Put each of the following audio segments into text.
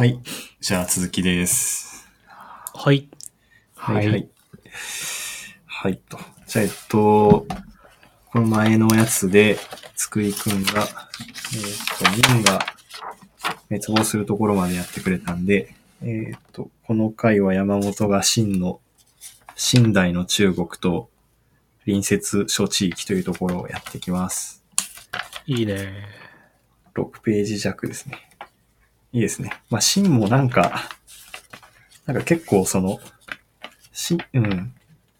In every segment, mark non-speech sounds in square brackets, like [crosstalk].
はい。じゃあ続きです。はい。はいはい。はいと。じゃあえっと、この前のやつで、つくいくんが、えっと、ミンが滅亡するところまでやってくれたんで、えっと、この回は山本が秦の、秦代の中国と隣接諸地域というところをやってきます。いいね。6ページ弱ですね。いいですね。まあ、シンもなんか、なんか結構その、し、うん。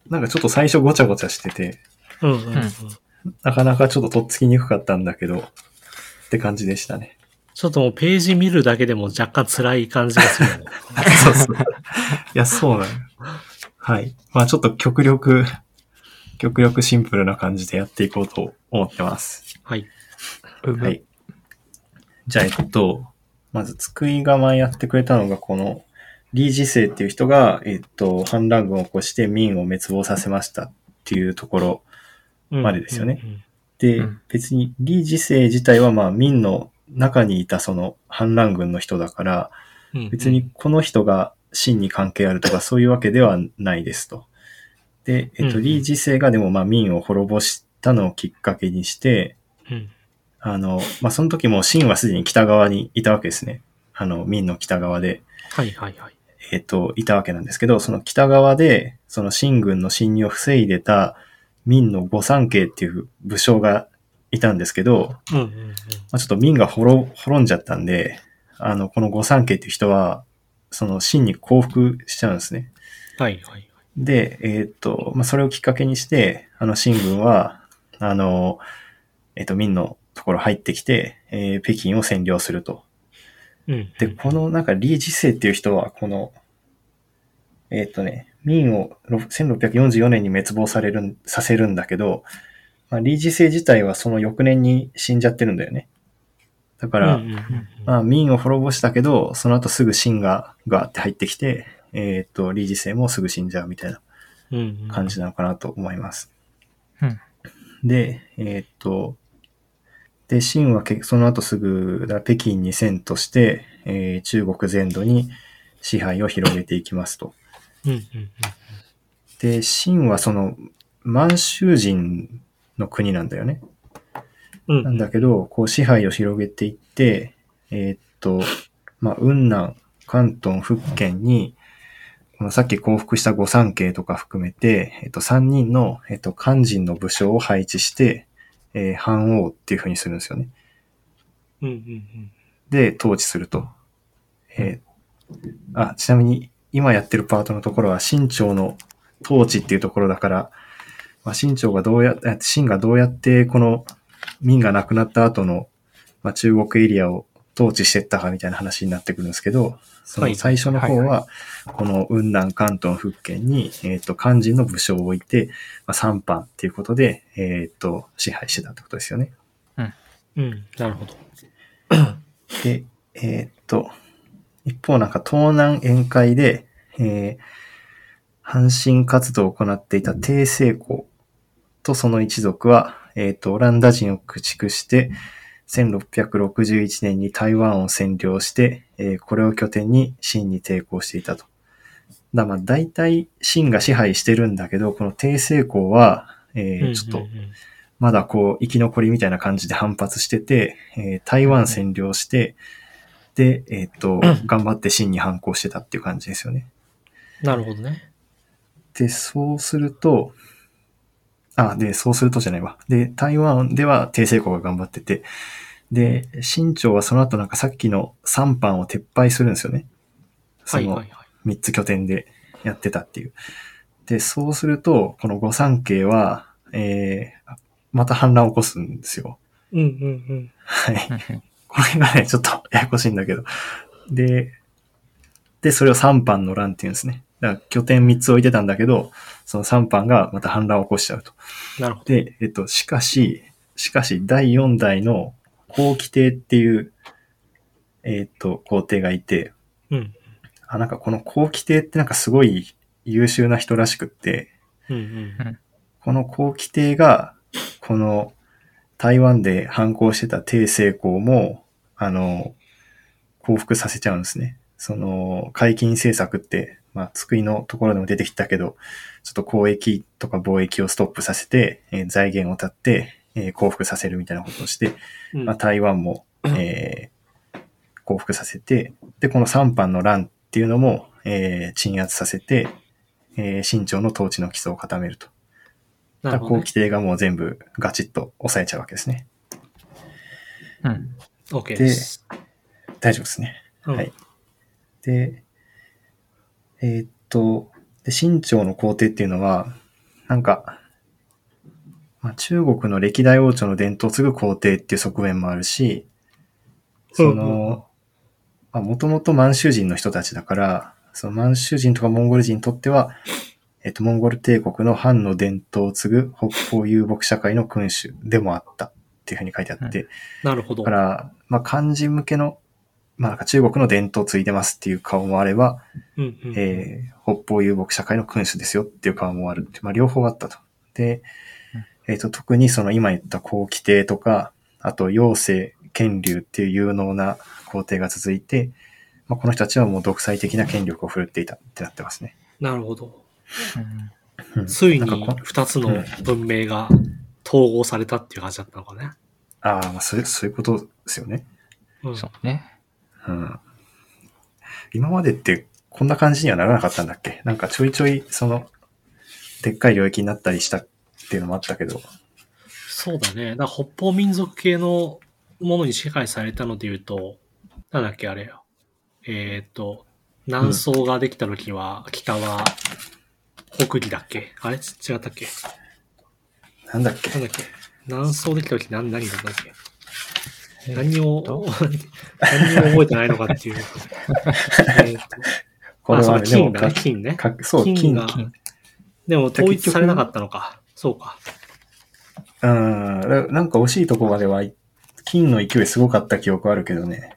なんかちょっと最初ごちゃごちゃしてて、うんうん、うん。なかなかちょっととっつきにくかったんだけど、って感じでしたね。ちょっともうページ見るだけでも若干辛い感じがするよね。[laughs] そうそう。いや、そうなのよ。はい。まあちょっと極力、極力シンプルな感じでやっていこうと思ってます。はい。はい。じゃあ、えっと、まず、つくいが前やってくれたのが、この、リージ世っていう人が、えっと、反乱軍を起こして民を滅亡させましたっていうところまでですよねうんうんで、うん別に、リージ世自体は、まあ、民の中にいたその反乱軍の人だから、うんうん。別にこの人が真に関係あるとかそういうわけではないですと。で、えっと、うんリージ世がでもまあ民を滅ぼしたのをきっかけにして、うん。あの、まあ、その時も秦はすでに北側にいたわけですね。あの、民の北側で、はいはいはい。えっ、と、いたわけなんですけど、その北側で、その秦軍の侵入を防いでた民の御三家っていう武将がいたんですけど、うんうんうん。まあ、ちょっと民が滅滅んじゃったんで、あの、この御三家っていう人は、その秦に降伏しちゃうんですね。はいはい。で、えっ、と、まあ、それをきっかけにして、あの、秦軍は、あの、えっ、と、民のところ入ってきて、えー北京を占領すると。うん。で、このなんか、リージ世っていう人は、この、えっ、とね、民をろ1644年に滅亡されるん、させるんだけど、まあ、リージ世自体はその翌年に死んじゃってるんだよね。だから、まあ、民を滅ぼしたけど、その後すぐ秦がガーって入ってきて、えっ、と、リージ世もすぐ死んじゃうみたいな。感じなのかなと思います。うんで、えっ、と、で、秦はけその後すぐ、だ北京に遷都して、えー中国全土に支配を広げていきますと。うんうんうん。で、秦はその、満州人の国なんだよね。うん。なんだけど、こう支配を広げていって、えーっと、まあ、雲南、関東、福建に、このさっき降伏した御三家とか含めて、えっと、三人の、えっと、漢人の武将を配置して、えー藩王っていう風にするんですよね。うんうんうん。で、統治すると。えーあ、ちなみに、今やってるパートのところは、清朝の統治っていうところだから、まあ、清朝がどうや、え清がどうやってこの民が亡くなった後の、まあ、中国エリアを統治してったかみたいな話になってくるんですけど、その最初の方はこの雲南、関東、福建に、えっ、と、漢人の武将を置いて、まあ、三藩っていうことで、えっ、と、支配してたってことですよね。うん。なるほど。で、えーっと、一方なんか東南沿海で、えー、阪神活動を行っていた帝政公とその一族は、えーっと、オランダ人を駆逐して、1661年に台湾を占領して、えーこれを拠点に清に抵抗していたと。だまあ大体清が支配してるんだけど、この帝政公は、えーちょっとまだこう、生き残りみたいな感じで反発してて、えー台湾占領して、で、えっ、と、[coughs] 頑張って真に反抗してたっていう感じですよね。なるほどね。で、そうすると、あ、で、そうするとじゃないわ。で、台湾では帝政国が頑張ってて、で、清朝はその後なんかさっきの三藩を撤廃するんですよね。そのはいはいはい。三つ拠点でやってたっていう。で、そうすると、この御三家は、えー、また反乱を起こすんですよ。うんうんうん。はい。これがね、ちょっとややこしいんだけど。で、で、それを三藩の乱って言うんですね。だから拠点3つ置いてたんだけど、その三藩がまた反乱を起こしちゃうと。なるほど。で、えっと、しかし、しかし、第4代の皇輝帝っていう、えっと、皇帝がいて、うん。あ、なんかこの皇輝帝ってなんかすごい優秀な人らしくって、うんうん。この皇輝帝が、この台湾で反抗してた帝政公も、あの、降伏させちゃうんですね。その、解禁政策って、まあ、救いのところでも出てきたけど、ちょっと交易とか貿易をストップさせて、えー財源を断って、えー降伏させるみたいなことをして、うんまあ、台湾も、えー降伏させて、で、この三藩の乱っていうのも、えー鎮圧させて、えー清朝の統治の基礎を固めると。だからなるほど、ね後期。帝がもう全部ガチッと抑えちゃうわけですね。うん。OK です。大丈夫ですね。うんはい。で、えーっと、で、清朝の皇帝っていうのは、なんか、まあ、中国の歴代王朝の伝統を継ぐ皇帝っていう側面もあるし、そうんうんの、まあ、もともと満州人の人たちだから、その満州人とかモンゴル人にとっては、えっと、モンゴル帝国の藩の伝統を継ぐ北方遊牧社会の君主でもあったっていうふうに書いてあって、なるほどだか。ら、まあ、漢字向けの、まあ、なんか中国の伝統を継いでますっていう顔もあれば、うんうん。えー北方遊牧社会の君主ですよっていう顔もあるって、まあ、両方あったと。で、えっ、と、特にその今言った後期帝とか、あと、陽性、権竜っていう有能な皇帝が続いて、まあ、この人たちはもう独裁的な権力を振るっていたってなってますね。なるほど。うんうんついになんかこ二つの文明が統合されたっていう感じだったのかね。ああ、まあ、そういう、そういうことですよね。うん。そうね。うん。今までってこんな感じにはならなかったんだっけ？なんかちょいちょい、その、でっかい領域になったりしたっていうのもあったけど。そうだね。だ北方民族系のものに支配されたので言うと、なんだっけ、あれよ。えっ、と、南宋ができた時は、北は北魏だっけ？あれ？違ったっけ？なんだっけ？なんだっけ？南宋できた時何、何だったっけ？えー何をと、何を覚えてないのかっていう。[laughs] えーとこれ金だね、金ね。かそう、金金が金でも統一されなかったのか。そうか。うん。ななんか惜しいとこまでは、金の勢いすごかった記憶あるけどね。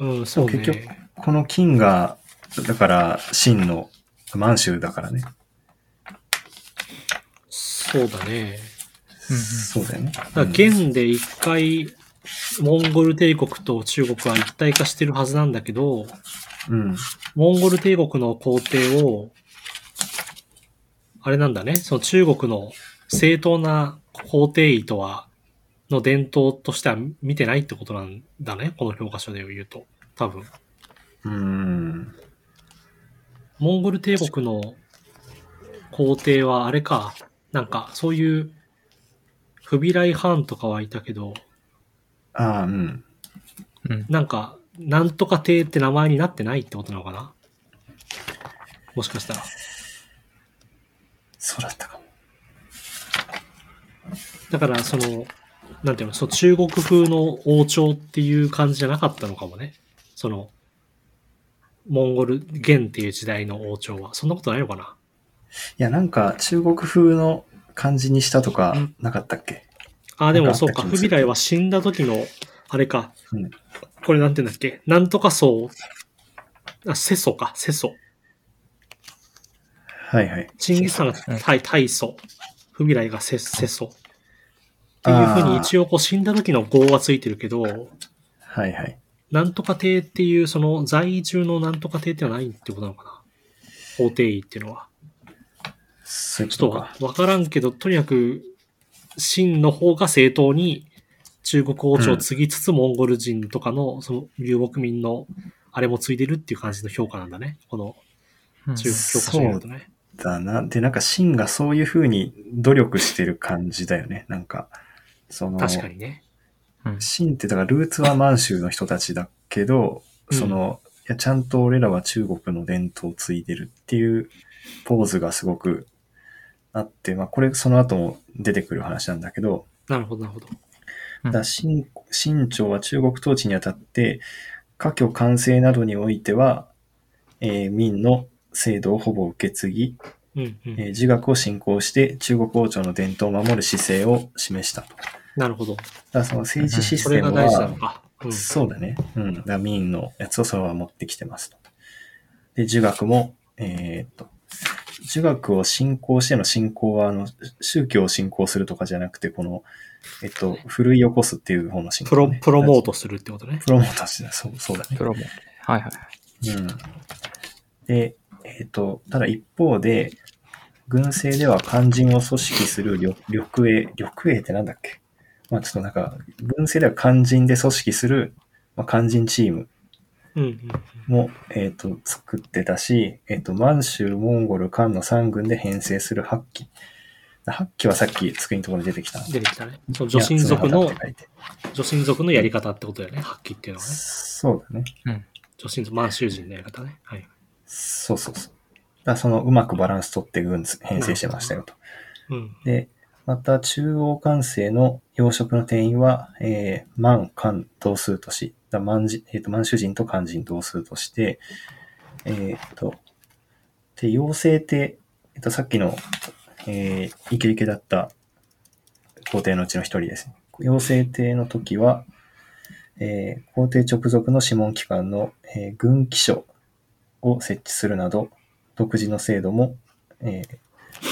うん、そうね。結局この金が、だから、秦の満州だからね。そうだね。うんそうだよね。だから元で一回、モンゴル帝国と中国は一体化してるはずなんだけど、うん。モンゴル帝国の皇帝を、あれなんだね、その中国の正当な皇帝位とは、の伝統としては見てないってことなんだね、この教科書で言うと。多分。うん。モンゴル帝国の皇帝はあれか、なんかそういう、不備来藩とかはいたけど、ああ、うん。うん。なんか、なんとか帝って名前になってないってことなのかな？もしかしたら。そうだったかも。だから、その、なんていうの、その中国風の王朝っていう感じじゃなかったのかもね。その、モンゴル、元っていう時代の王朝は。そんなことないのかな？いや、なんか、中国風の感じにしたとか、なかったっけ？ああ、でもそうか、不備来は死んだ時の、あれか。うんこれなんて言うんだっけ？なんとか層。あ、世祖か、世祖。はいはい。チンギスさんがうん大大祖。不備来が世世祖。っていうふうに一応こう死んだ時の号はついてるけど、はいはい。なんとか帝っていう、その在中のなんとか帝ってのはないってことなのかな？法帝位っていうのは。ちょっことわからんけど、とにかく、秦の方が正当に中国王朝を継ぎつつ、モンゴル人とかの、その遊牧民の、あれも継いでるっていう感じの評価なんだね。このうん中国教科書によるとね。だな。で、なんか、秦がそういう風に努力してる感じだよね。なんか、その、確かにね。うん秦ってだからルーツは満州の人たちだけど、うんその、いや、ちゃんと俺らは中国の伝統を継いでるっていうポーズがすごくあって、まあこれその後も出てくる話なんだけど、なるほど、なるほど。うんだから秦秦朝は中国統治にあたって、家居完成などにおいては、えー民の制度をほぼ受け継ぎ、うん、うん。えー自学を信仰して中国王朝の伝統を守る姿勢を示したと。だかなるほど。らその政治システムはの、か。うん。そうだね。うん。だから民のやつをそのまま持ってきてますと。で、儒学も、えーっと、儒学を信仰しての信仰は、あの、宗教を信仰するとかじゃなくて、この、えっと、奮い起こすっていう方の進プロ、ねプロモートするってことね。プロモートしてた。そう、そうだねプ。ロモ。はいはい。うん。で、えっ、と、ただ一方で、軍政では肝心を組織する緑緑営、緑営ってなんだっけ？まあちょっとなんか、軍政では肝心で組織する、まあ、肝心チーム。も、えっ、と、作ってたし、えっ、と、満州、モンゴル、漢の3軍で編成する八旗。八旗はさっき机のところに出てきた。出てきたね。その女神族の女神族のやり方ってことだよね。発揮っていうのはね。そうだね。女神族、満州人のやり方ね。はい。そうそうそう。だそのうまくバランス取って軍編成してましたよと。うん。で、また中央管制の養殖の定員は、えー、満、漢同数とし、だ満じえーと満州人と漢人同数として、えっ、と、で、陽性って、えっ、と、さっきの、えー、イケイケだった皇帝のうちの一人ですね。陽性帝の時は、えー皇帝直属の諮問機関の、えー軍記書を設置するなど、独自の制度も、えー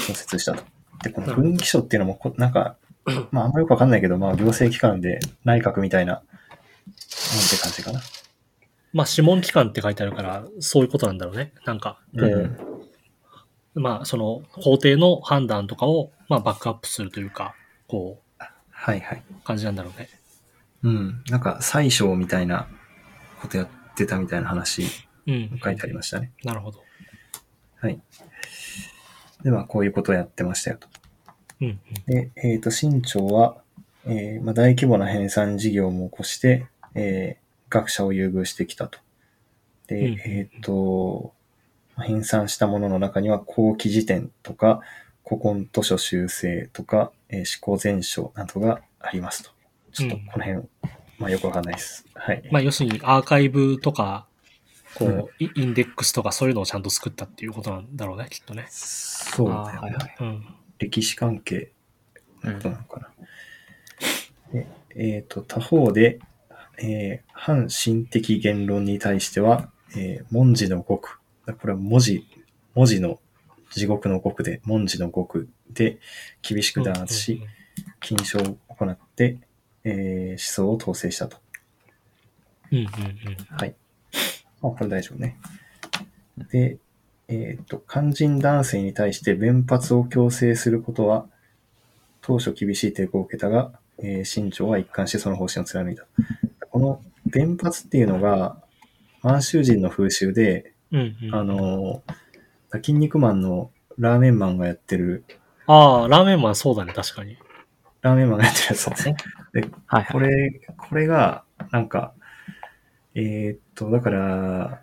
創設したと。で、この軍記書っていうのもこ、なんか、まあ、あんまよくわかんないけど、まあ、行政機関で内閣みたいな、なんて感じかな。まあ、諮問機関って書いてあるから、そういうことなんだろうね。なんか、こう、うんまあ、その、法廷の判断とかを、まあ、バックアップするというか、こはいはい。う、感じなんだろうね。うん。なんか、宰相みたいなことやってたみたいな話うん。書いてありましたね。なるほど。はい。では、こういうことをやってましたよと。うん。で、えっ、と、新朝は、えーまあ、大規模な編纂事業も起こして、えー学者を優遇してきたと。で、うんえっ、と、編纂したものの中には、後期辞典とか、古今図書修正とか、えー、思考全書などがありますと。ちょっとうんこの辺、まあよくわかんないです。はい。まあ、要するに、アーカイブとか、こう、うんイインデックスとかそういうのをちゃんと作ったっていうことなんだろうね、きっとね。そうだよね。はいはいうん。歴史関係うんのことなのかな。でえっ、と、他方で、えー反心的言論に対しては、えー文字の獄。これは文字、文字の地獄の獄で、文字の獄で厳しく弾圧し、禁書を行って、えー思想を統制したと。うんうんうん。はい。まあ、これ大丈夫ね。で、えっ、と、肝心男性に対して弁髪を強制することは、当初厳しい抵抗を受けたが、えー新朝は一貫してその方針を貫いた。この弁髪っていうのが、満州人の風習で、うんうん。あのー、筋肉マンのラーメンマンがやってる、ああ、ラーメンマンそうだね、確かに。ラーメンマンがやってるやつですね。で、はいはい。これ、これが、なんか、えーっと、だから、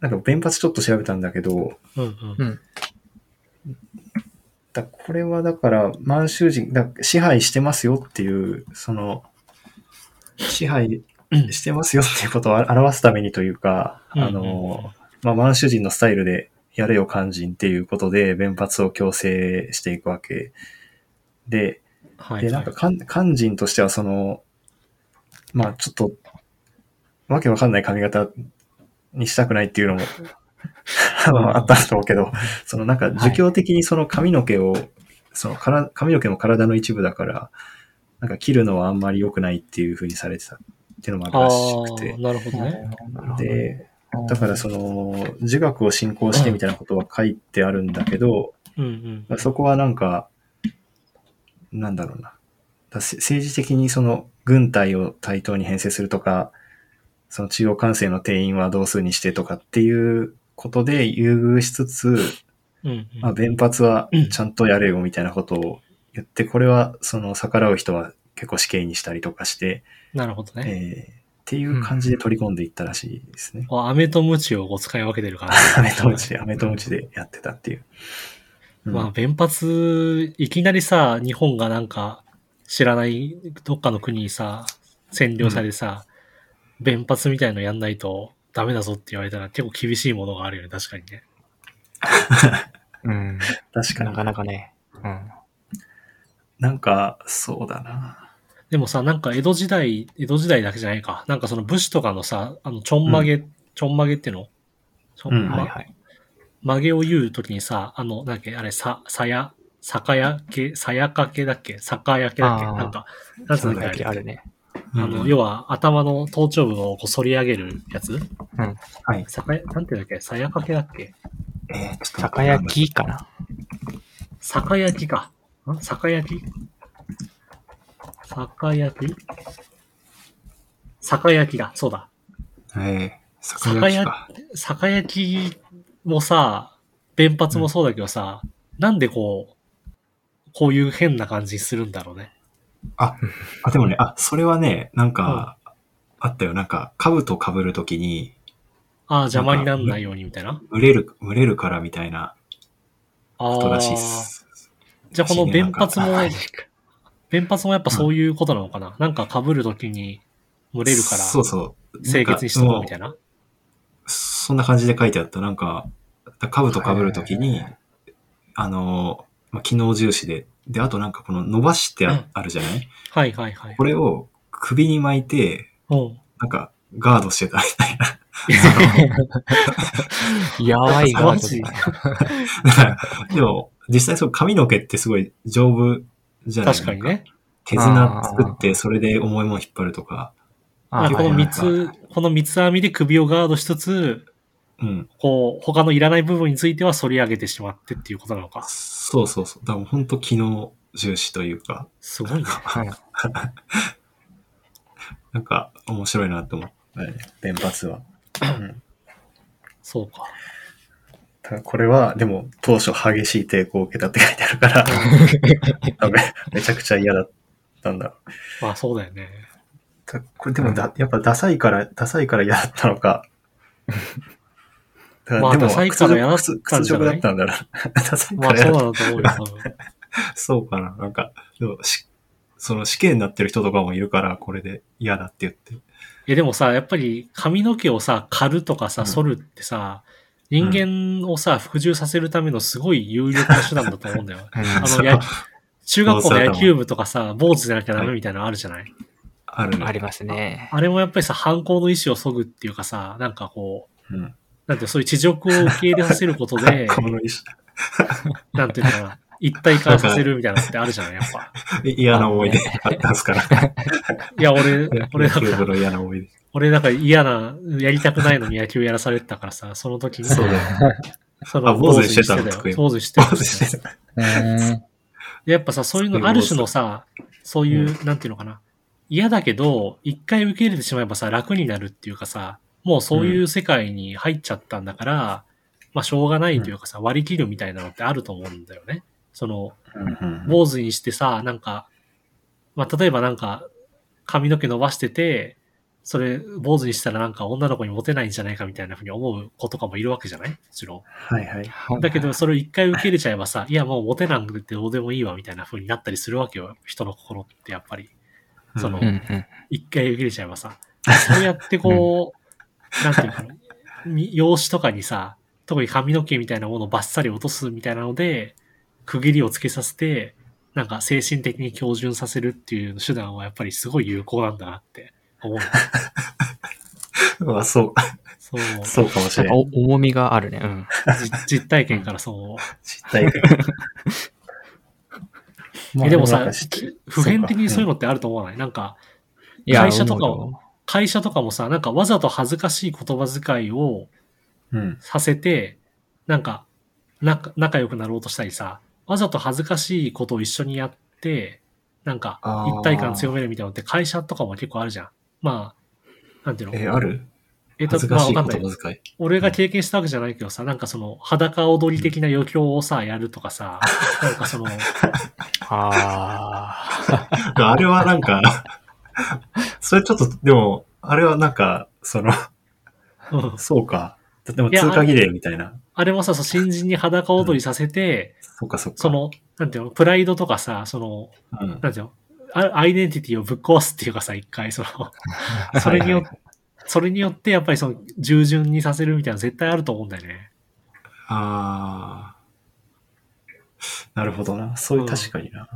なんか、弁髪ちょっと調べたんだけど、うんうん。うん。だこれはだから、満州人、だ支配してますよっていう、その、支配してますよっていうことを表すためにというか、うんあの、まあ、満州人のスタイルで、やれよ肝心っていうことで、弁髪を強制していくわけ。で、はい、で、なんはい。か、肝肝心としては、その、まあちょっと、わけわかんない髪型にしたくないっていうのも、[laughs] あったと思うけど、そのなんか、儒教的にその髪の毛を、そのから髪の毛も体の一部だから、なんか切るのはあんまり良くないっていう風にされてたっていうのもあるあらしくあ、て。なるほどね。で、だからその、儒学を信仰してみたいなことは書いてあるんだけど、うんうん。そこはなんか、なんだろうな。政治的にその軍隊を対等に編成するとか、その中央管制の定員は同数にしてとかっていうことで優遇しつつ、うんうん。まあ、弁髪はちゃんとやれよみたいなことを言って、これはその逆らう人は結構死刑にしたりとかして、なるほどね。えーっていう感じで取り込んでいったらしいですね。こう飴とムチをこう使い分けてるから、[laughs] アメとムチで、アメとムチでやってたっていう。うんまあ、弁髪、いきなりさ、日本がなんか、知らないどっかの国にさ、占領されてさ、弁髪みたいのやんないとダメだぞって言われたら結構厳しいものがあるよね、確かにね。[laughs] うん。確かにな。かなかね。うん。なんか、そうだな。でもさ、なんか江戸時代、江戸時代だけじゃないか。なんかその武士とかのさ、あの、ちょんまげ、ちょんまげっての？ちょんうんまはいはい。曲げを言うときにさ、あの、なんだっけ、あれ、さ、さや、酒焼け、さやかけだっけ？酒焼けだっけ？なんか、なんつうんだっけあるね。あの、うん要は頭の頭頂部をこう反り上げるやつ？はい。酒や、なんていうんだっけ？さやかけだっけ？えー、ちょっと酒焼きかな。酒焼きか。ん？酒焼き？酒焼き？酒焼きだ。そうだ。えー、酒焼きか。酒焼きもさ、弁髪もそうだけどさ、なんでこう、こういう変な感じにするんだろうね。あ、でもね、あ、それはね、なんか、あったよ。なんか、兜被るときに、ああ、邪魔になんないようにみたいな？群れる、群れるからみたいなあことらしいっあ。す。じゃあこの弁髪も弁髪もやっぱそういうことなのかな、なんか被るときに群れるからそうそう。清潔にしとこうみたいな？な。そんな感じで書いてあった。なんか、兜被るときにあの、まあ、機能重視で、で、あとなんかこの伸ばしてああるじゃない？はいはいはいこ。れを首に巻いて、うん。なんか、ガードしてたみたいな。[laughs] やばいガード [laughs] でも、実際そう髪の毛ってすごい丈夫じゃない？確かに。ね。手綱作って、それで重いもの引っ張るとか。あでこのはい三つ、この三つ編みで首をガードしつつ、うん。こう、他のいらない部分については反り上げてしまってっていうことなのか。そうそうそう。だから本当機能重視というか、すごいね。はいなんか面白いなって思ったね。弁髪は。そうか。ただこれは、でも当初激しい抵抗を受けたって書いてあるから、[laughs] 多分めちゃくちゃ嫌だったんだろう。まあそうだよね。たこれでもだ、やっぱダサいから、ダサいから嫌だったのか。だでもまあダサいから嫌だった屈屈辱だったんだろう。ダサいまあから嫌だそうなんだと思う。[laughs] そうかな。なんか、でもし、その死刑になってる人とかもいるから、これで嫌だって言って。え、でもさ、やっぱり髪の毛をさ、刈るとかさ、うん剃るってさ、人間をさ、服従させるためのすごい有力な手段だと思うんだよ。あそうの、や中学校の野球部とかさ、坊主じゃなきゃダメみたいなのあるじゃない、あるね。ありますね。あれもやっぱりさ、反抗の意思を削ぐっていうかさ、なんかこう、うん。なんていうのそういう地獄を受け入れさせることで、[laughs] この意 [laughs] なんていうのかな、一体化させるみたいなのってあるじゃない？やっぱ。思嫌な思い出あったんですから。いや、俺、俺だから、野球部の嫌な思い出。俺だから嫌な、やりたくないのに野球やらされてたからさ、その時に、そうだよ。そあ坊主にしてたの坊主してた坊主してた。やっぱさ、そういうの、ある種のさ、そういう、なんていうのかな。嫌だけど、一回受け入れてしまえばさ、楽になるっていうかさ、もうそういう世界に入っちゃったんだから、まあしょうがないというかさ、割り切るみたいなのってあると思うんだよね。その、うん坊主にしてさ、なんか、まあ例えばなんか、髪の毛伸ばしてて、それ、坊主にしたらなんか女の子にモテないんじゃないかみたいなふうに思う子とかもいるわけじゃない？もちろん。はいはい。だけど、それを一回受け入れちゃえばさ、いや、もうモテなくてどうでもいいわ、みたいな風になったりするわけよ。人の心ってやっぱり。そのうんうん。一回受け入れちゃえばさ。そうやってこう、なんていうのか容姿とかにさ、特に髪の毛みたいなものをバッサリ落とすみたいなので、区切りをつけさせて、なんか精神的に標準させるっていう手段はやっぱりすごい有効なんだなって思う。[laughs] まあそう、そう。そうかもしなんかれない。お重みがあるね。うん。じ [laughs] 実体験からそう。実体験。[laughs] えでもさ普遍的にそういうの。のってあると思わない？なんか、いや会社とか会社とかもさ、なんかわざと恥ずかしい言葉遣いをうん。させて、なんか、仲仲良くなろうとしたりさ、わざと恥ずかしいことを一緒にやって、なんか一体感強めるみたいなのって会社とかも結構あるじゃん。まあ、なんていうの？え、ある？えっと恥ずかしいまあわかんない。俺が経験したわけじゃないけどさ、なんかその裸踊り的な余興をさ、やるとかさ、[laughs] なんかその、ああれはなんか、それちょっと、でも、あれはなんか、その、うん。そうか。でも通過儀礼みたいな。あれもさ、そう新人に裸踊りさせて、そっかそっか。その、なんていうの、プライドとかさ、その、うん、なんていうの、あアイデンティティをぶっ壊すっていうかさ、一回、その、[laughs] それによって、はいそれによってやっぱりその、従順にさせるみたいなの絶対あると思うんだよね。ああ。なるほどな。そういう、うん確かにな。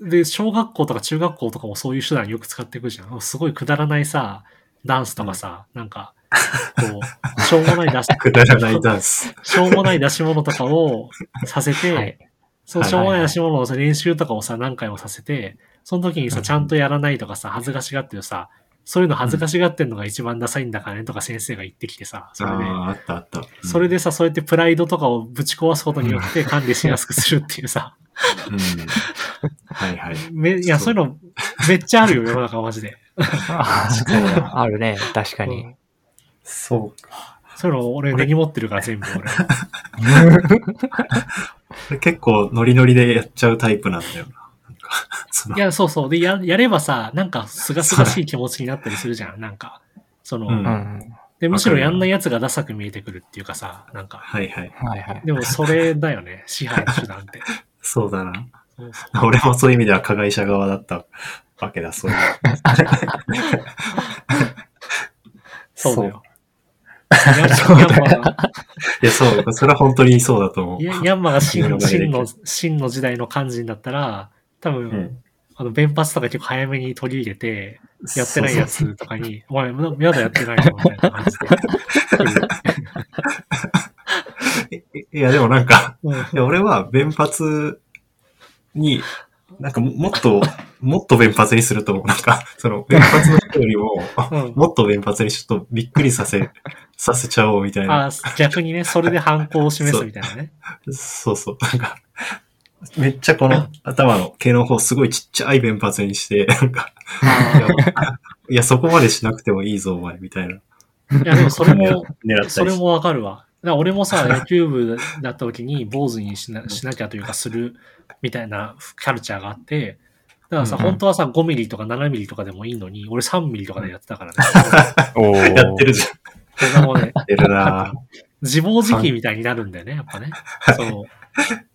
で、小学校とか中学校とかもそういう手段よく使っていくじゃん。すごいくだらないさ、ダンスとかさ、なんか、こう、しょうもない出し、[laughs] くだらないダンス。しょうもない出し物とかをさせて、[laughs] はいそう、はいしょうもない出し物のさ練習とかをさ、何回もさせて、その時にさ、うんちゃんとやらないとかさ、恥ずかしがってるさ、そういうの恥ずかしがってんのが一番ダサいんだからねとか先生が言ってきてさ、それで、ああ、あったあった。うんそれでさ、そうやってプライドとかをぶち壊すことによって管理しやすくするっていうさ、うん。はいはい。[laughs] めいや、そういうのめっちゃあるよ、世の中マジで。[laughs] あるね、確かに。うんそうか。そういうの俺根に持ってるから全部俺。[laughs] 俺結構ノリノリでやっちゃうタイプなんだよな。なんか、そのいや、そうそう。で、や、やればさ、なんか、すがすがしい気持ちになったりするじゃん。なんか、その、うんうん。で、むしろやんないやつがダサく見えてくるっていうかさ、なんか、はいはい。はいはい。でもそれだよね、支配の手段って。[laughs] そうだな。そうそう俺もそういう意味では加害者側だったわけだ、そういう。[laughs] そうだよ。ヤンヤンマが、[laughs] いや、そう、それは本当にそうだと思う。ヤヤンマが真の、真の真の時代の肝心だったら、多分、うん。あの、弁髪とか結構早めに取り入れて、やってないやつとかに、お前、まだやってないのみたいな感じで。[laughs] いや、でもなんか、うんいや俺は弁髪に、なんかももっと、[laughs] もっと弁髪にすると、なんか、[laughs] その、弁髪の人よりも、うんもっと弁髪にちょっとびっくりさせ、させちゃおうみたいな。あ逆にね、それで反抗を示すみたいなね。[laughs] そうそう。なんか、めっちゃこの頭の毛の方すごいちっちゃい弁髪にして、なんか、いやそこまでしなくてもいいぞ、お前、みたいな。いや、でもそれも、狙ったりして。それもわかるわ。だから俺もさ、野球部だった時に坊主にしなしなきゃというかするみたいなカルチャーがあって、だからさ、うん本当はさ、5ミリとか7ミリとかでもいいのに、俺3ミリとかでやってたからね。[laughs] おーやってるじゃん。それもね、やってるな [laughs] 自暴自棄みたいになるんだよね、やっぱね。そう。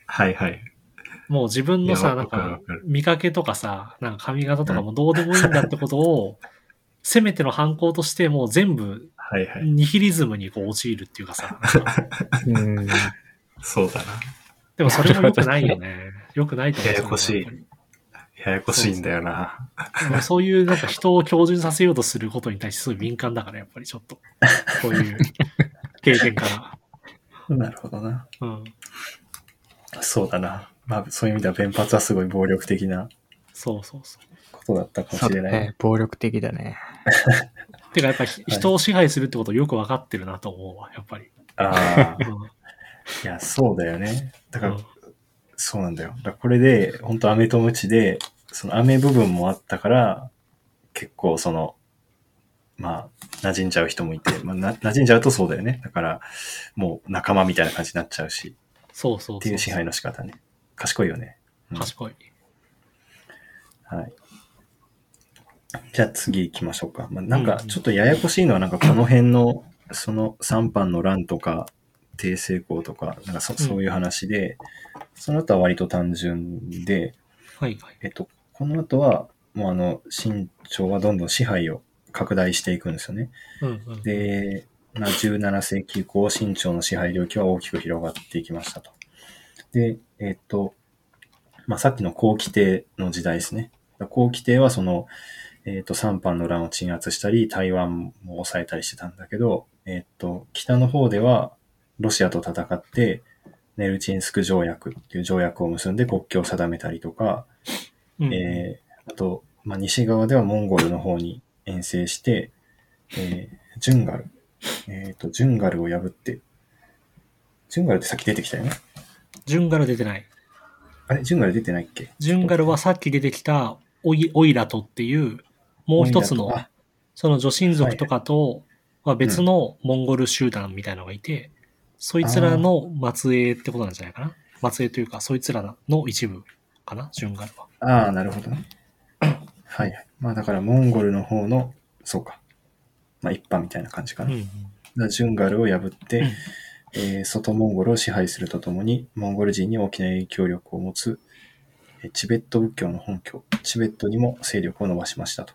はいはい。もう自分のさ、なんか見かけとかさ、なんか髪型とかもどうでもいいんだってことを、せめての犯行としてもう全部はいはい。ニヒリズムにこう陥るっていうかさ、なんかうん。そうだな。でもそれも良くないよね。良くないと思う。ややこしいやっややこしいんだよな。ぱりでもそういうなんか人を標準させようとすることに対してすごい敏感だから、やっぱりちょっと。こういう経験から。[laughs] なるほどな。うん。そうだな。まあ、そういう意味では弁髪はすごい暴力的なそうそうそう。ことだったかもそうしれない。ね。暴力的だね。[laughs] てかやっぱり人を支配するってことをよくわかってるなと思うわ、やっぱり。ああ、うんいや、そうだよね。だから、うんそうなんだよ。だこれで、本当飴とムチで、その飴部分もあったから、結構その、まあ、馴染んじゃう人もいて、まあ、な馴染んじゃうとそうだよね。だから、もう仲間みたいな感じになっちゃうし、そうそう。っていう支配の仕方ね。賢いよね。うん賢い。はい。じゃあ次行きましょうか。まあ、なんかうんちょっとややこしいのは、なんかこの辺の、その三版の乱とか、低成功とか、なんかそそういう話で、その後は割と単純で、はいはい。えっと、この後は、もうあの、清朝はどんどん支配を拡大していくんですよね。うんうん。で、まあ、17世紀以降、清朝の支配領域は大きく広がっていきましたと。で、えっと、まあ、さっきの後期帝の時代ですね。後期帝はその、えっと、三藩の乱を鎮圧したり、台湾も抑えたりしてたんだけど、えっと、北の方では、ロシアと戦って、ネルチンスク条約っていう条約を結んで国境を定めたりとか、うん。えーあと、まあ、西側ではモンゴルの方に遠征して、えージュンガル、えっ、と、ジュンガルを破って、ジュンガルってさっき出てきたよね？ジュンガル出てない。あれ？ジュンガル出てないっけ？ジュンガルはさっき出てきたオイオイラトっていう、もう一つのその女神族とかとは別のモンゴル集団みたいなのがいて、そいつらの末裔ってことなんじゃないかな？末裔というか、そいつらの一部かな、ジュンガルは。ああ、なるほどね。[clears throat] はいはい。まあだからモンゴルの方の、そうか。まあ一派みたいな感じかな。うんジュンガルを破って、うんえー外モンゴルを支配するとともに、モンゴル人に大きな影響力を持つ、えーチベット仏教の本拠、チベットにも勢力を伸ばしましたと。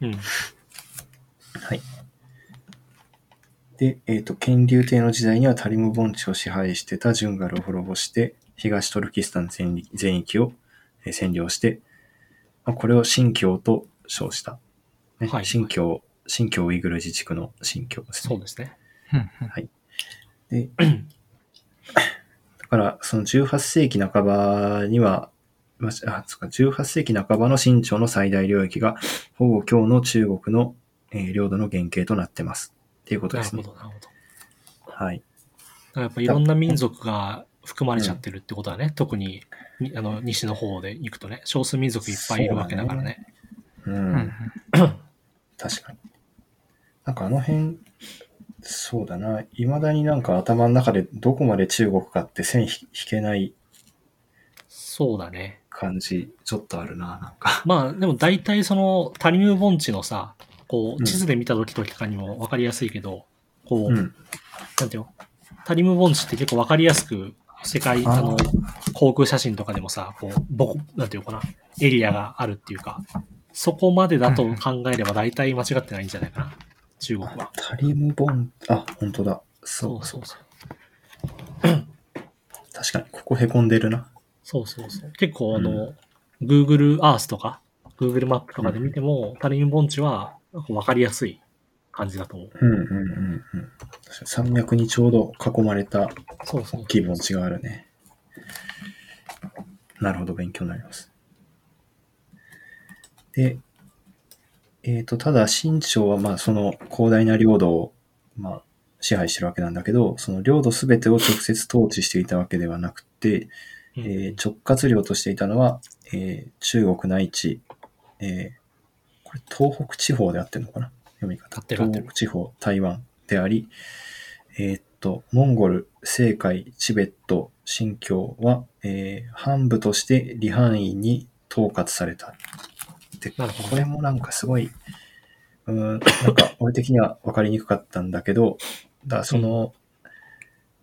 うん。はい。で、えっ、と、建隆帝の時代にはタリム盆地を支配してたジュンガルを滅ぼして、東トルキスタン全域をえー占領して、まあ、これを新疆と称した。ねはい新疆、新疆ウイグル自治区の新疆ですね。そうですね。で、から、その18世紀半ばには、まあ、か18世紀半ばの清朝の最大領域が、ほぼ今日の中国の、えー領土の原型となってます。っていうことですね。なるほど、なるほど。だかはい。らやっぱいろんな民族が含まれちゃってるってことはね、特ににあの西の方で行くとね、少数民族いっぱいいるわけだからね。う。うんん。[coughs] 確かに。なんかあの辺、そうだな。未だになんか頭の中でどこまで中国かって線引引けないそうだね。感じ、ちょっとあるな、なんか。まあ、でも大体そのタリム盆地のさ、こうんう、地図で見た時とかにも分かりやすいけど、こう、うん。なんていうの？タリム盆地って結構分かりやすく、世界、あの、航空写真とかでもさ、こう、ぼこ、なんていうのかな、エリアがあるっていうか、そこまでだと考えれば大体間違ってないんじゃないかな、中国は。タリムボン、あ、本当だ。そうそうそう。[coughs] 確かに、ここ凹んでるな。そうそうそう。結構あうの、Google Earth とか、Google マップとかで見ても、タリム盆地はなんか分かりやすい感じだと思う。うんうんうんうん。確かに山脈にちょうど囲まれた大きい盆地があるね。なるほど、勉強になります。で、えっ、と、ただ、清朝は、まあ、その広大な領土を、まあ、支配してるわけなんだけど、その領土すべてを直接統治していたわけではなくて、うんえー直轄領としていたのは、えー中国内地、えー東北地方であってるのかな？読み方。東北地方、台湾であり、えーっと、モンゴル、青海、チベット、新疆は、えー範部として離範囲に統括された。で、これもなんかすごい、うーん、なんか俺的には分かりにくかったんだけど、だその、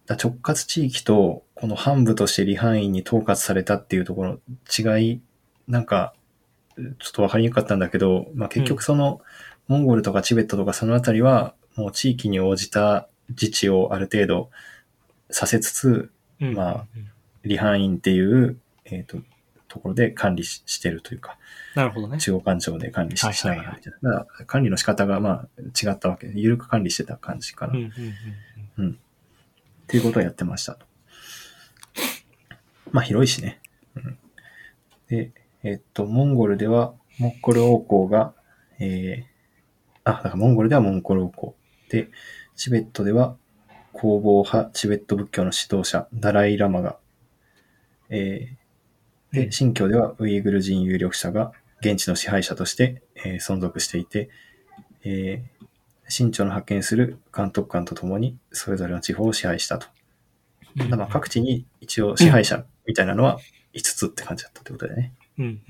だ直轄地域と、この範部として離範囲に統括されたっていうところの違い、なんか、ちょっと分かりにくかったんだけど、まあ結局その、モンゴルとかチベットとかそのあたりは、もう地域に応じた自治をある程度させつつ、うんまあ離範囲っていう、えっ、と、ところで管理ししてるというか、なるほどね。中央官庁で管理しながらみたいな。だから管理の仕方がまあ違ったわけで、緩く管理してた感じかな。うんうんうんっていうことをやってましたと。まあ広いしね。うん、で、えっと、モンゴルでは、モンゴル王公が、えー、あ、だからモンゴルではモンゴル王公。で、チベットでは、弘法派チベット仏教の指導者、ダライラマが、えーで、うん新疆ではウイグル人有力者が現地の支配者として、えー存続していて、えー清朝の派遣する監督官とともに、それぞれの地方を支配したと。うんまあ各地に一応支配者みたいなのは5つって感じだったってことだよね。うんうん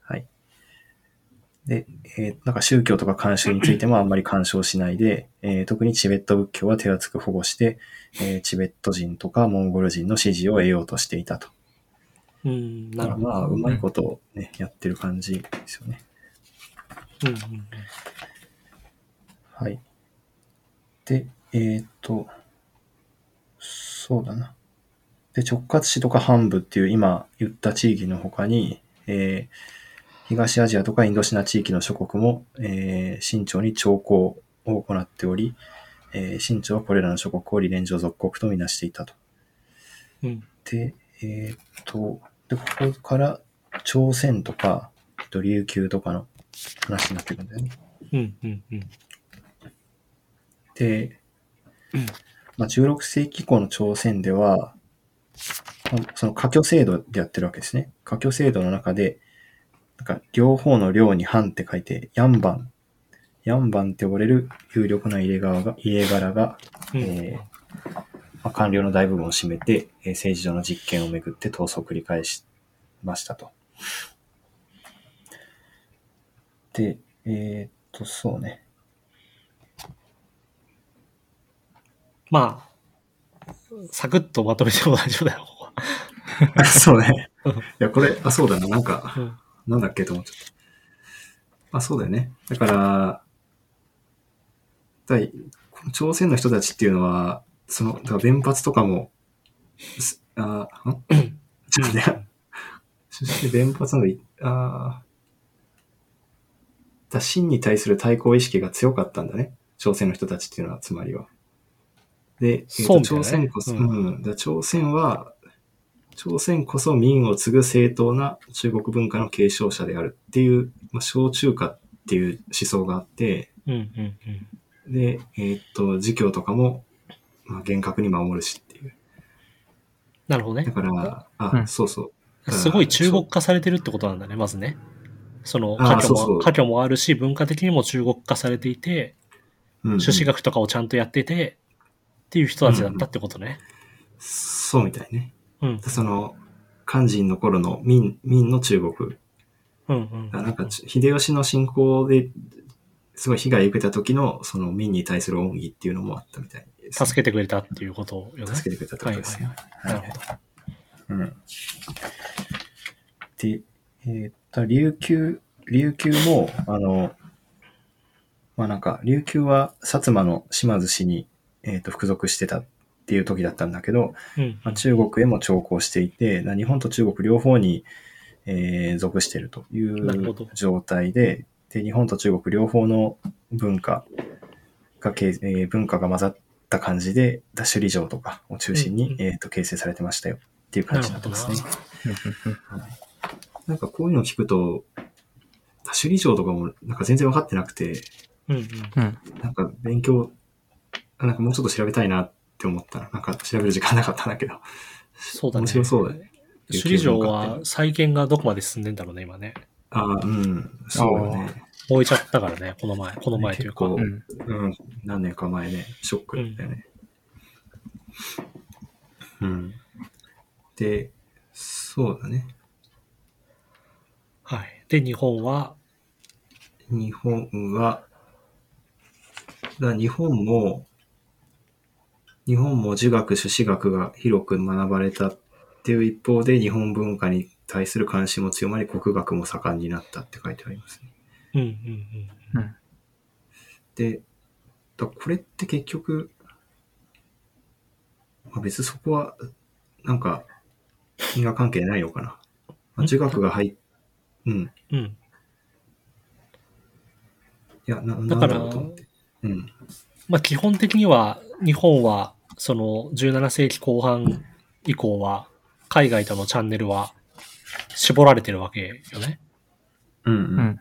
はい。で、えーなんか宗教とか慣習についてもあんまり干渉しないで、えー特にチベット仏教は手厚く保護して、えーチベット人とかモンゴル人の支持を得ようとしていたと。うん。なるほど。まあ、うまいことをね、やってる感じですよね。うんうんはい。で、えーっと、そうだな。で、直轄市とか半部っていう今言った地域の他に、えー東アジアとかインドシナ地域の諸国も、えー清朝に徴候を行っており、えー清朝はこれらの諸国を理念上属国とみなしていたと。うん。で、えーっと、で、ここから朝鮮とか、えっと琉球とかの話になってくるんだよね。うんうんうん。でうん、まあ、16世紀以降の朝鮮では、まあその科挙制度でやってるわけですね。科挙制度の中で、なんか両方の領に藩って書いて、ヤンバン。ヤンバンって呼ばれる有力な入れ側が、入れ柄が、うんえーまあ、官僚の大部分を占めて、えー政治上の実権をめぐって闘争を繰り返しましたと。で、えーっと、そうね。まあ、サクッとまとめても大丈夫だよ、ここは。[laughs] そうね。うんいや、これ、あ、そうだな。なんか、うんなんだっけと思っちゃった。あ、そうだよね。だから、だいこの朝鮮の人たちっていうのは、その、だから弁髪とかも、すあ、ん？ちょっとね、そして弁髪のい、あだ真に対する対抗意識が強かったんだね。朝鮮の人たちっていうのは、つまりは。で、えー朝鮮こそ、ううんん、で朝鮮は、朝鮮こそ民を継ぐ正当な中国文化の継承者であるっていう、まあ、小中華っていう思想があって、うんうんうん。で、えーっと、儒教とかも、まあ、厳格に守るしっていう。なるほどねだ。から、あ、うんそうそう。すごい中国化されてるってことなんだね、まずね。その、家居も、そうそう家居もあるし、文化的にも中国化されていて、うんうん朱子学とかをちゃんとやってて、っていう人たちだったってことね。そうみたいね。うん。その、漢人の頃の民、民の中国。うんうん。なんか、秀吉の侵攻で、すごい被害を受けた時の、その民に対する恩義っていうのもあったみたいです。助けてくれたっていうことよね。助けてくれたってことですね。なるほど。うん。で、えーっと、琉球、琉球も、あの、まあなんか、琉球は薩摩の島津氏に、えーっと、服属してたっていう時だったんだけど、うん。まあ、中国へも徴工していて、な日本と中国両方に、えー属しているという状態で、で、日本と中国両方の文化が、けいえー文化が混ざった感じで、ダ首里城とかを中心に、うんうんえーと形成されてましたよっていう感じになってますねなる。[laughs] なんかこういうのを聞くと、多首里城とかもなんか全然分かってなくて、うんうん。うん。なんか勉強、あなんかもうちょっと調べたいなって思ったら、なんか調べる時間なかったんだけど。そうだね。面白そうだね。首里城は再建がどこまで進んでんだろうね、今ね。ああ、うん。そうよね。燃えちゃったからね、この前、この前というか。うん。うん。何年か前ね、ショックだよね。うん。で、そうだね。はい。で、日本は、日本は、だ日本も、日本も儒学、朱子学が広く学ばれたっていう一方で、日本文化に対する関心も強まり、国学も盛んになったって書いてありますね。うんうんうん。で、だこれって結局、まあ、別にそこは、なんか、因果関係ないのかな。まあ、儒学が入っ、うん。うん。いや、な、なんだろうと思って。うん。まあ基本的には、日本は、その17世紀後半以降は、海外とのチャンネルは絞られてるわけよね。うんう。ん。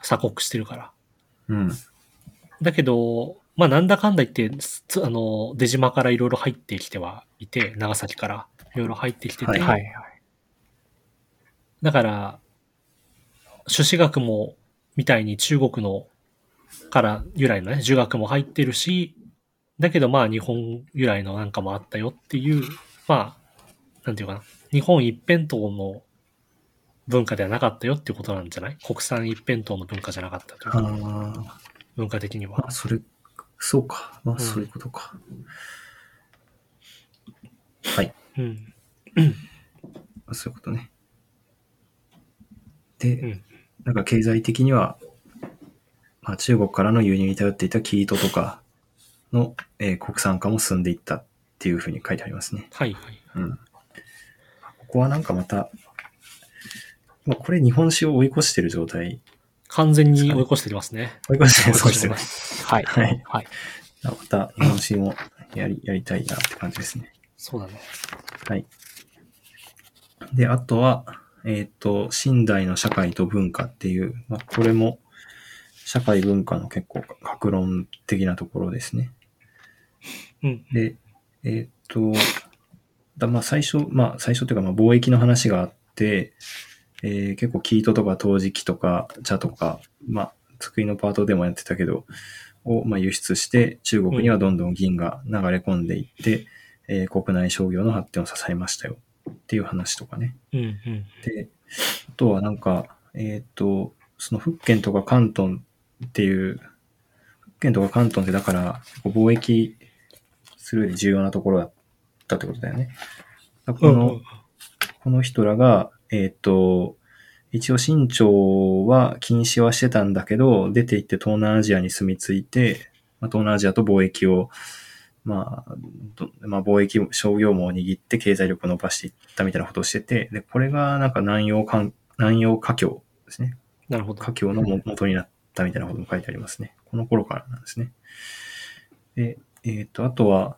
鎖国してるから。うん。だけど、まあなんだかんだ言って、つあの、出島からいろいろ入ってきてはいて、長崎からいろいろ入ってきてて、はいはいはい。だから、朱子学も、みたいに中国のから由来のね、儒学も入ってるし、だけどまあ日本由来のなんかもあったよっていう、まあ、なんていうかな、日本一辺倒の文化ではなかったよっていうことなんじゃない？国産一辺倒の文化じゃなかったというあか、あ、文化的にはあ。それ、そうか。まあ、んそういうことか。はい。うん。まあそういうことね。で、うんなんか経済的には、まあ、中国からの輸入に頼っていた生糸とかの、えー国産化も進んでいったっていうふうに書いてありますね。はいはい。うん。ここはなんかまた、まあ、これ日本史を追い越してる状態。完全に追い越してますね。追い越してるそうですい越。してはい。はいはい。また日本史もやり、やりたいなって感じですね。そうだね。はい。で、あとは、えっ、と、近代の社会と文化っていう、まあ、これも、社会文化の結構、格論的なところですね。うん。で、えっ、と、だまあ、最初、まあ、最初というか、まあ、貿易の話があって、えー結構、生糸とか陶磁器とか茶とか、まあ、作りのパートでもやってたけど、を、まあ、輸出して、中国にはどんどん銀が流れ込んでいって、えー国内商業の発展を支えましたよっていう話とかね。うんうん。で、あとはなんか、えっ、と、その福建とか関東っていう、福建とか関東ってだから、貿易する上で重要なところだったってことだよね。この、うんこの人らが、えっ、と、一応清朝は禁止はしてたんだけど、出て行って東南アジアに住み着いて、まあ、東南アジアと貿易を、まあ、どまあ、貿易商業網を握って経済力を伸ばしていったみたいなことをしてて、で、これがなんか南洋か南洋華僑ですね。なるほど。華僑のも元になったみたいなことも書いてありますね。この頃からなんですね。で、えっ、と、あとは、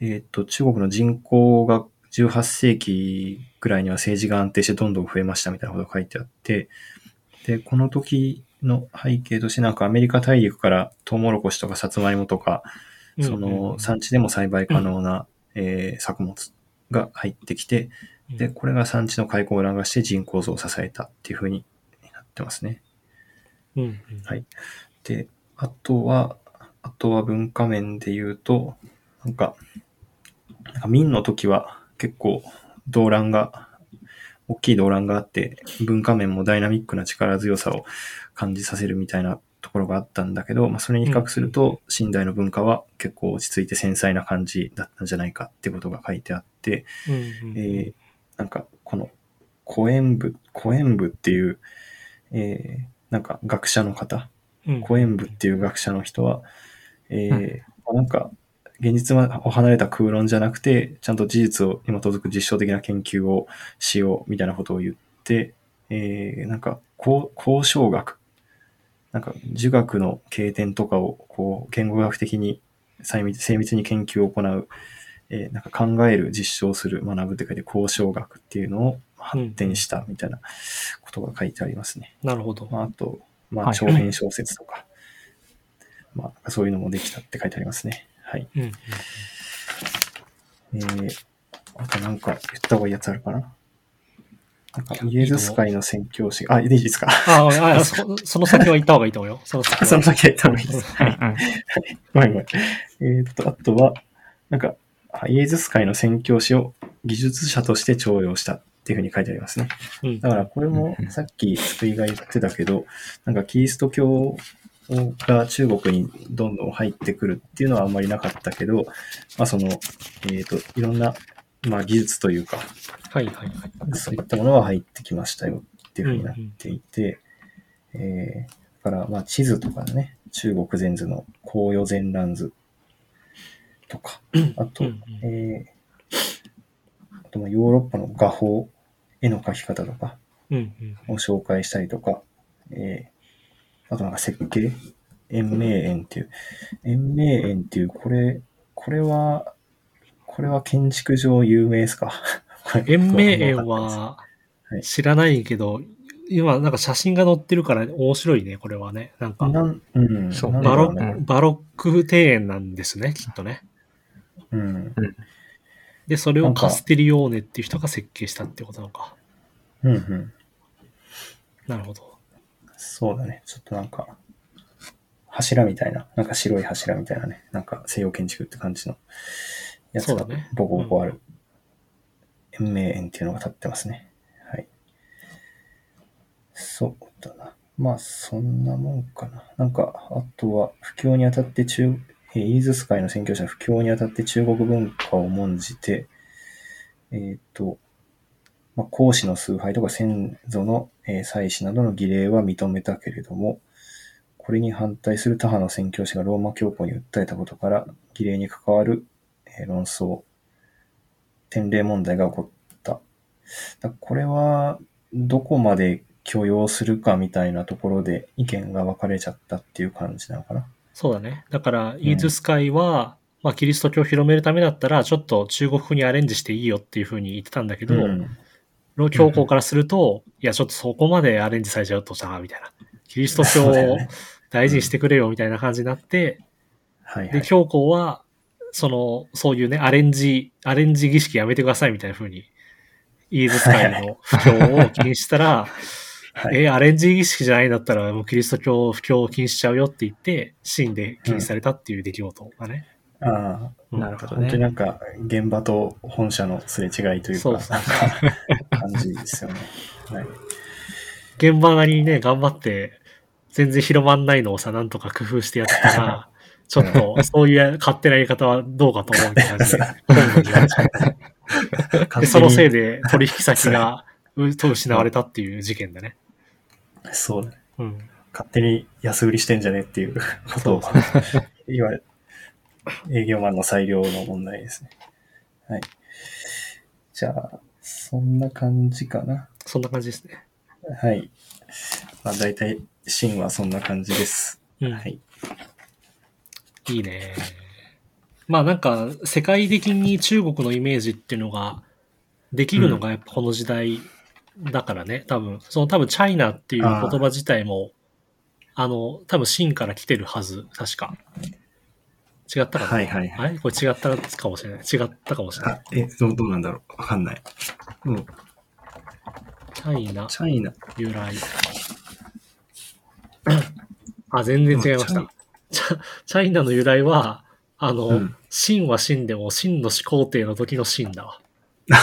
えっ、と、中国の人口が18世紀ぐらいには政治が安定してどんどん増えましたみたいなことが書いてあって、で、この時の背景としてなんかアメリカ大陸からトウモロコシとかサツマイモとか、その産地でも栽培可能な、えー作物が入ってきて、で、これが産地の開口を促して人口増を支えたっていう風になってますね。うんうんはい。で、あとは、あとは文化面で言うと、なんか、なんか明の時は結構動乱が、大きい動乱があって、文化面もダイナミックな力強さを感じさせるみたいなところがあったんだけど、まあ、それに比較すると、近代の文化は結構落ち着いて繊細な感じだったんじゃないかってことが書いてあって、うんうんえーなんか、この、古演部、古演部っていう、えーなんか学者の方、うん。部っていう学者の人は、えーなんか、現実を離れた空論じゃなくて、ちゃんと事実をに基づく実証的な研究をしようみたいなことを言って、えーなんか、交交渉学、なんか、儒学の経典とかを、こう、言語学的に精密精密に研究を行う、えーなんか考える、実証する、学ぶって書いて、交渉学っていうのを発展したみたいなことが書いてありますね。なるほど。まあ、あと、まあ、はい長編小説とか、まあ、そういうのもできたって書いてありますね。はい。うんうんえー、あとなんか言った方がいいやつあるかな？なんか、イエズス会の宣教師、あ、いいですか？ああ、あそその先は行った方がいいと思うよ。[laughs] その先はその先は言った方がいいです。はい。ごめんごめん。えーっと、あとは、なんか、あイエズス会の宣教師を技術者として重用したっていうふうに書いてありますね。うんだからこれもさっき福井が言ってたけど、なんかキリスト教が中国にどんどん入ってくるっていうのはあんまりなかったけど、まあその、えっ、と、いろんな、まあ技術というか、はいはいはい。そういったものが入ってきましたよっていうふうになっていて、えー、だからまあ地図とかね、中国全図の紅葉全覧図とか、あと、うんうんえー、あとまあヨーロッパの画法、絵の描き方とか、うんうん。を紹介したりとか、えー、あとなんか設計延命園っていう、延命園っていう、これ、これは、これは建築上有名ですか？[laughs] 延命園ははい。知らないけど、今なんか写真が載ってるから面白いね、これはね。なんか。なん、うん、そうなんだバロろうね。バロック庭園なんですね、きっとね。うん、で、それをカステリオーネっていう人が設計したってことなのか。うん、うん。なるほど。そうだね。ちょっとなんか、柱みたいな、なんか白い柱みたいなね、なんか西洋建築って感じのやつがボコボコある、延命園っていうのが立ってますね。はい。そうだな。まあ、そんなもんかな。なんか、あとは、布教にあたって中、えーイーズス会の宣教師は布教にあたって中国文化を重んじて、えっ、と、まあ、孔子の崇拝とか先祖の、えー祭祀などの儀礼は認めたけれども、これに反対する他派の宣教師がローマ教皇に訴えたことから、儀礼に関わる、えー論争、典礼問題が起こった。だこれは、どこまで許容するかみたいなところで意見が分かれちゃったっていう感じなのかな。そうだね。だから、イーズスカイは、まあ、キリスト教を広めるためだったら、ちょっと中国風にアレンジしていいよっていう風に言ってたんだけど、うん。ロ教皇からすると、いや、ちょっとそこまでアレンジされちゃうとさ、みたいな。キリスト教を大事にしてくれよ、みたいな感じになって、で、はいはい。教皇は、その、そういうね、アレンジ、アレンジ儀式やめてください、みたいな風に、イーズスカイの布教を禁止したら、はい、え、アレンジ儀式じゃないんだったら、もうキリスト教布教を禁止しちゃうよって言って、シーンで禁止されたっていう出来事がね。ああ、うんなるほど本当にね。なんか、現場と本社のすれ違いというか、そうなんか、感じですよね。[laughs] はい。現場なりにね、頑張って、全然広まんないのをさ、なんとか工夫してやったら、[laughs] ちょっと、そういう勝手なやり方はどうかと思うみたいな感じ [laughs] で、そのせいで取引先がうと失われたっていう事件だね。そうだね。うん。勝手に安売りしてんじゃねっていうことを [laughs] 言われ、営業マンの裁量の問題ですね。はい。じゃあ、そんな感じかな。そんな感じですね。はい。まあ大体、シーンはそんな感じです。うん。、はいい。いね。まあなんか、世界的に中国のイメージっていうのが、できるのがやっぱこの時代だからね、多分、その多分チャイナっていう言葉自体も、あの、多分秦から来てるはず、確か。違ったかな、はいはいはいあれ？これ違ったかもしれない。違ったかもしれないあ。、え、どうどうなんだろう？わかんない。うん。チャイナチャイナ。由来。あ、全然違いました。チャチャイナの由来は、あの、うん秦は秦でも秦の始皇帝の時の秦だわ。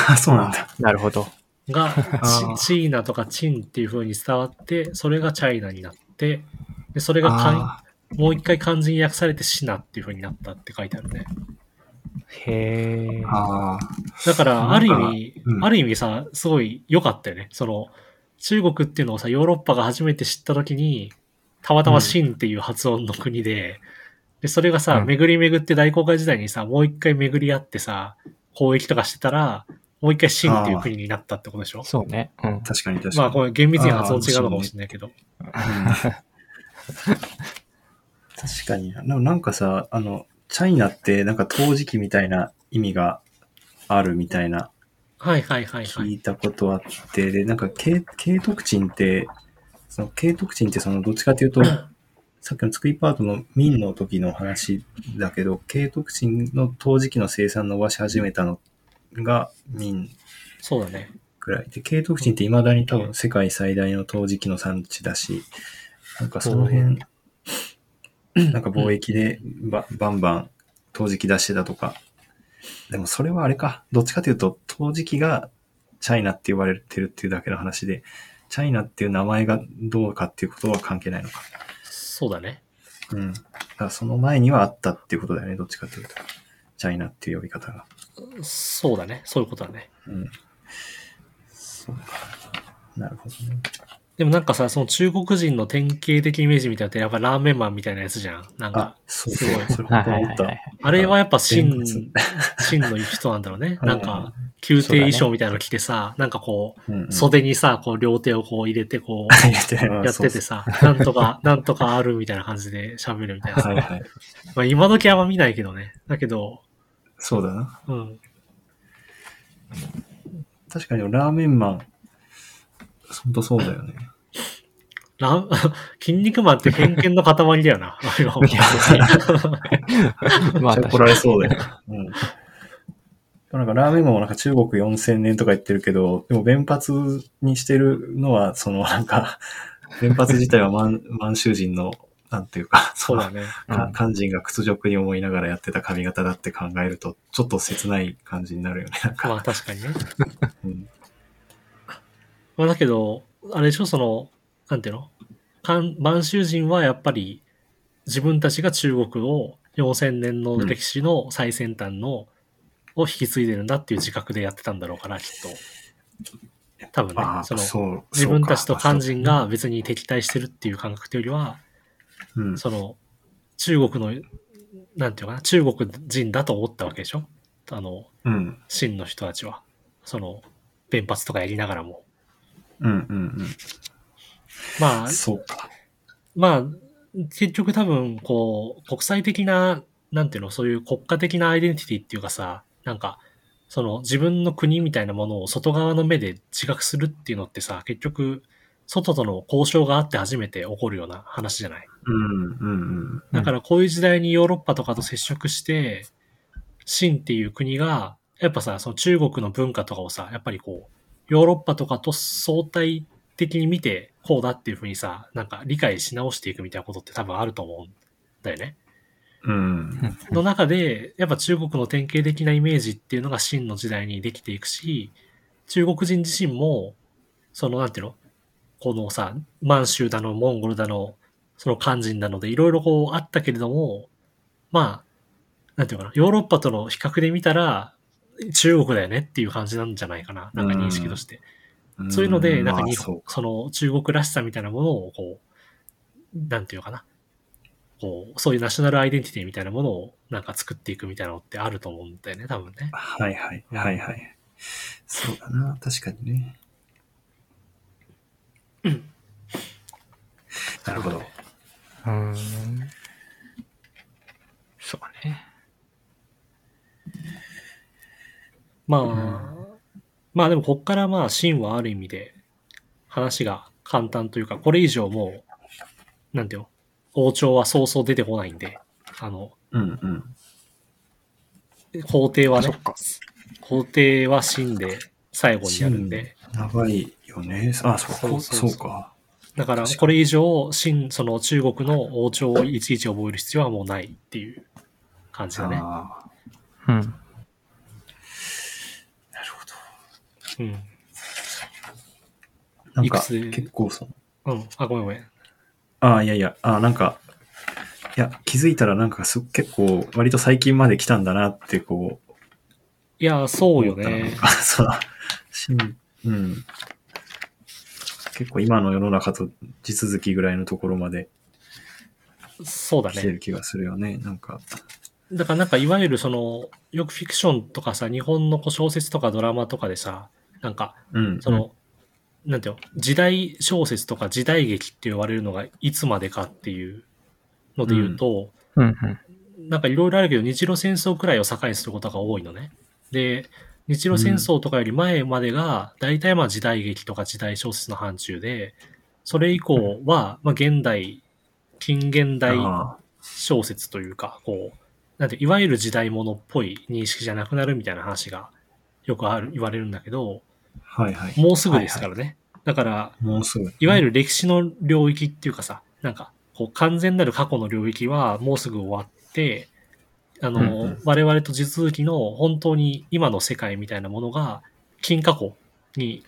あ、そうなんだ。なるほど。が、ーチチーナとかチンっていう風に伝わって、それがチャイナになって、でそれがかんあもう一回漢字に訳されてシナっていう風になったって書いてあるね。へえー。あだから、ある意味、うんある意味さ、すごい良かったよね。その、中国っていうのをさ、ヨーロッパが初めて知った時に、たまたまシンっていう発音の国で、で、それがさ、うん巡り巡って大航海時代にさ、もう一回巡り合ってさ、交易とかしてたら、もう一回シンっていう国になったってことでしょ？そうね。うん。確かに確かに。まあ、これ厳密には発音違うのかもしれないけど。確かにな。なんかさ、あの、チャイナってなんか陶磁器みたいな意味があるみたいなはいはいはいはい。聞いたことあって、で、なんか慶慶徳鎮って、その慶徳鎮ってそのどっちかというと、[clears throat] さっきの作りパートの民の時の話だけど、慶徳鎮の陶磁器の生産伸ばし始めたのが民そうだね。くらいで、慶徳鎮って未だに多分世界最大の陶磁器の産地だし、なんかその辺、[clears throat] なんか貿易でばバンバン陶磁器出してたとか。でもそれはあれか。どっちかというと、陶磁器がチャイナって呼ばれてるっていうだけの話で、チャイナっていう名前がどうかっていうことは関係ないのか。そうだね。うん。だからその前にはあったっていうことだよね。どっちかというと。チャイナっていう呼び方が。そうだね。そういうことだね。うん。そうか。なるほどね。でもなんかさ、その中国人の典型的イメージみたいなのってやっぱラーメンマンみたいなやつじゃん。なんあか、、そうそうすごい。それ本当思った。あれはやっぱ真 [laughs] 真の人なんだろうね。はいなんか、宮廷衣装みたいなの着てさ、なんかこう、うんうん袖にさ、こう両手をこう入れてこう、[laughs] やっててさ、なんとか、なんとかあるみたいな感じで喋るみたいなさ。はいはい。まあ今時あんま見ないけどね。だけど、そうだな。うん。確かにラーメンマン、本当そうだよね。ラン、[laughs] 筋肉マンって偏見の塊だよな。[laughs] まあ、怒られそうだよ。うん。なんかラーメンマンもなんか中国4000年とか言ってるけど、でも弁髪にしてるのは、そのなんか、弁髪自体は満 [laughs] 満州人の、なんていうか、[laughs] そうだね。か漢人が屈辱に思いながらやってた髪型だって考えると、ちょっと切ない感じになるよね。なんかまあ確かにね。[laughs] うんまあだけど、あれでしょ、その、なんていうの？漢満州人はやっぱり自分たちが中国を4000年の歴史の最先端の、を引き継いでるんだっていう自覚でやってたんだろうから、きっと。多分ねその。自分たちと漢人が、が別に敵対してるっていう感覚というよりは、うん、その、中国の、なんていうのかな、中国人だと思ったわけでしょ？あの、うん。秦の人たちは。その、弁髪とかやりながらも。うん、うん、まあうん。、そうか。まあ、結局多分、こう、国際的な、なんていうの、そういう国家的なアイデンティティっていうかさ、なんか、その自分の国みたいなものを外側の目で自覚するっていうのってさ、結局、外との交渉があって初めて起こるような話じゃない？うん、うん、うん。だからこういう時代にヨーロッパとかと接触して、秦っていう国が、やっぱさ、その中国の文化とかをさ、やっぱりこう、ヨーロッパとかと相対的に見て、こうだっていうふうにさ、なんか理解し直していくみたいなことって多分あると思うんだよね。うん。の中で、やっぱ中国の典型的なイメージっていうのが秦の時代にできていくし、中国人自身も、そのなんていうの？このさ、満州だの、モンゴルだの、その漢人なので、いろいろこうあったけれども、まあ、なんていうのかな、ヨーロッパとの比較で見たら、中国だよねっていう感じなんじゃないかな、なんか認識として。そういうので、なんか日本、まあその中国らしさみたいなものを、こう、なんていうのかな。こう、そういうナショナルアイデンティティみたいなものをなんか作っていくみたいなのってあると思うんだよね、多分ね。はいはい、はいはい。そうだな、確かにね。なるほど。うーん。そうね。まあ、まあでもこっからまあ秦はある意味で話が簡単というか、これ以上もう、なんていうの、王朝はそうそう出てこないんで、あの、うんうん。皇帝はねそっか、皇帝は秦で最後になるんで、長いよね。あ、そこ、そうか。だからこれ以上秦、その中国の王朝をいちいち覚える必要はもうないっていう感じだね。あうん。あ、なるほど。うん。なんか、いくつ結構その、うん。あ、ごめんごめん。ああ、いやいや、ああ、なんか、いや、気づいたらなんかす結構、割と最近まで来たんだなって、こう、いや、そうよね。が [laughs] そう、しんうん。結構今の世の中と地続きぐらいのところまでそうだね。来てる気がするよね。なんか、だからなんかいわゆるその、よくフィクションとかさ、日本のこう小説とかドラマとかでさ、なんか、うん。その、なんていうの、時代小説とか時代劇って言われるのがいつまでかっていうので言うと、うんうん。なんかいろいろあるけど、日露戦争くらいを境にすることが多いのね。で、日露戦争とかより前までが、大体まあ時代劇とか時代小説の範疇で、それ以降は、まあ現代、近現代あ小説というか、こう、なんて、いわゆる時代物っぽい認識じゃなくなるみたいな話がよくある、言われるんだけど、あはいはい。もうすぐですからね。だから、もうすぐ。いわゆる、る歴史の領域っていうかさ、なんか、こう、完全なる過去の領域はもうすぐ終わって、あの、うんうん我々と地続きの本当に今の世界みたいなものが、近過去に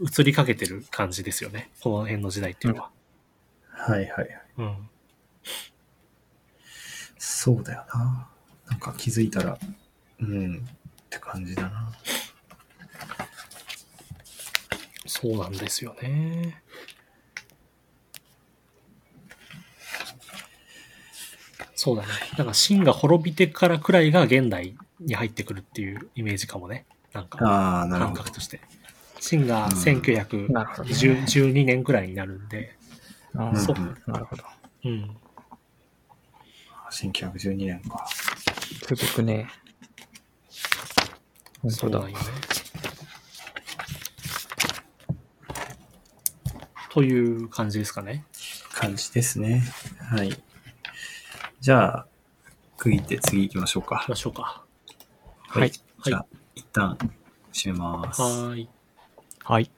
移りかけてる感じですよね。この辺の時代っていうのは。はいはいはい。うん。そうだよな。なんか気づいたら、うん、って感じだな。そうなんですよね。そうだね。だから、秦が滅びてからくらいが現代に入ってくるっていうイメージかもね。なんか、ああ、なるほど感覚。として。秦がうんなるほどね1912年くらいになるんで、あうんそうーなるほど。うん。1912年か。続くね。本当だそうなんよ。ね。という感じですかね。感じですね。はい。じゃあ、区切って次行きましょうか行き。ましょうか。はい。じゃあ、一旦閉めます。はーい。はい。